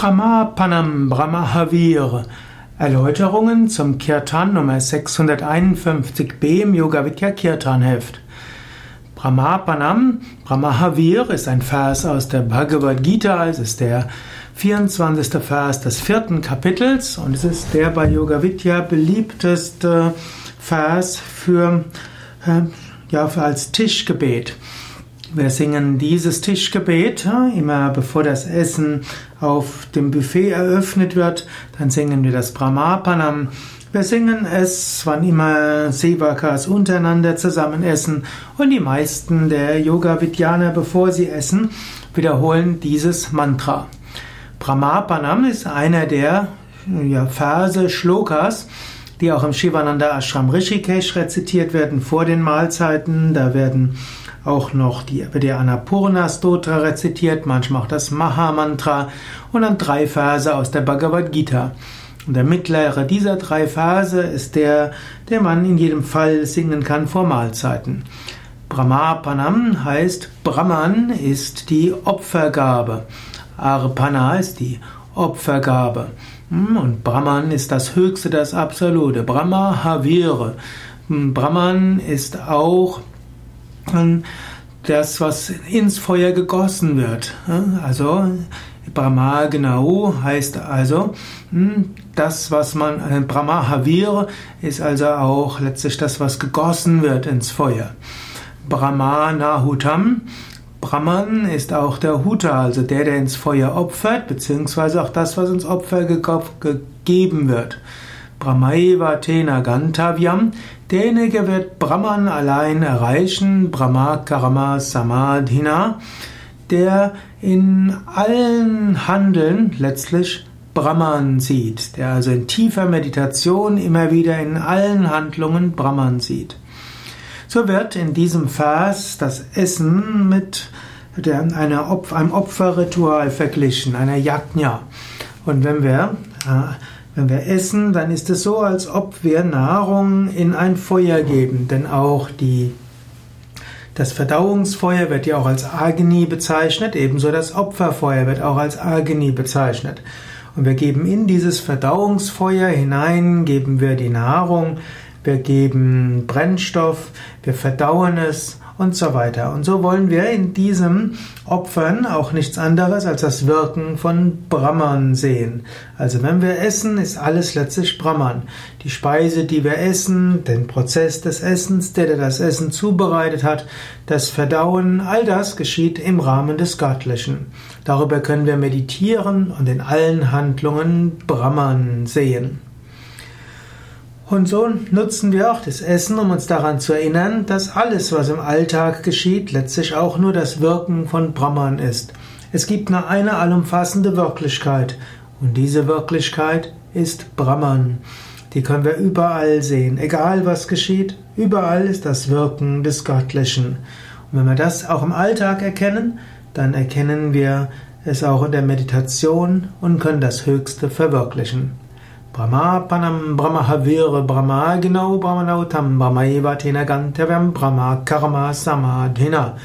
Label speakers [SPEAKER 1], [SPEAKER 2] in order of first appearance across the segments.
[SPEAKER 1] Brahmapanam Brahmahavir Erläuterungen zum Kirtan Nummer 651b im Yoga Vidya Kirtan Heft. Brahmapanam Brahmahavir ist ein Vers aus der Bhagavad Gita, es ist der 24. Vers des vierten Kapitels und es ist der bei Yoga Vidya beliebteste Vers für, äh, ja, für als Tischgebet. Wir singen dieses Tischgebet immer bevor das Essen auf dem Buffet eröffnet wird. Dann singen wir das Brahmapanam. Wir singen es, wann immer Sevakas untereinander zusammen essen. Und die meisten der Yoga-Vidyaner, bevor sie essen, wiederholen dieses Mantra. Brahmapanam ist einer der ja, Verse, Shlokas, die auch im Shivananda Ashram Rishikesh rezitiert werden vor den Mahlzeiten. Da werden auch noch die, der Annapurna Stotra rezitiert, manchmal auch das Maha Mantra und dann drei Verse aus der Bhagavad Gita. Und der mittlere dieser drei Verse ist der, der man in jedem Fall singen kann vor Mahlzeiten. Brahmapanam heißt Brahman ist die Opfergabe. Arpana ist die Opfergabe. Hm, und Brahman ist das Höchste, das Absolute. Brahma Havire. Hm, Brahman ist auch das, was ins Feuer gegossen wird. Also Brahma genau heißt also hm, das, was man äh, Brahma Havir ist also auch letztlich das, was gegossen wird ins Feuer. Brahma Nahutam Brahman ist auch der Huta, also der, der ins Feuer opfert, beziehungsweise auch das, was ins Opfer gegeben wird. Brahmaiva Tena Gantavyam, derjenige wird Brahman allein erreichen, Brahma Karma Samadhina, der in allen Handeln letztlich Brahman sieht, der also in tiefer Meditation immer wieder in allen Handlungen Brahman sieht. So wird in diesem Vers das Essen mit einer Opf einem Opferritual verglichen, einer Yajna. Und wenn wir äh, wenn wir essen, dann ist es so, als ob wir Nahrung in ein Feuer geben, denn auch die das Verdauungsfeuer wird ja auch als Agni bezeichnet, ebenso das Opferfeuer wird auch als Agni bezeichnet. Und wir geben in dieses Verdauungsfeuer hinein, geben wir die Nahrung, wir geben Brennstoff, wir verdauen es und so weiter. Und so wollen wir in diesem Opfern auch nichts anderes als das Wirken von Brahman sehen. Also wenn wir essen, ist alles letztlich Brahman. Die Speise, die wir essen, den Prozess des Essens, der, der das Essen zubereitet hat, das Verdauen, all das geschieht im Rahmen des Göttlichen. Darüber können wir meditieren und in allen Handlungen Brahman sehen. Und so nutzen wir auch das Essen, um uns daran zu erinnern, dass alles, was im Alltag geschieht, letztlich auch nur das Wirken von Brahman ist. Es gibt nur eine allumfassende Wirklichkeit und diese Wirklichkeit ist Brahman. Die können wir überall sehen, egal was geschieht, überall ist das Wirken des Göttlichen. Und wenn wir das auch im Alltag erkennen, dann erkennen wir es auch in der Meditation und können das Höchste verwirklichen. Brahmapanam Brahmahavir Brahmaginau Brahmanautam Brahmaiva Tena Gantavyam Brahma Karma Samadhina.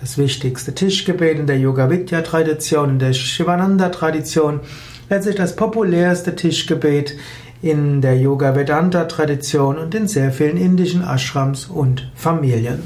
[SPEAKER 1] Das wichtigste Tischgebet in der Yoga Vidya Tradition, in der Shivananda Tradition, letztlich das populärste Tischgebet in der Yoga Vedanta Tradition und in sehr vielen indischen Ashrams und Familien.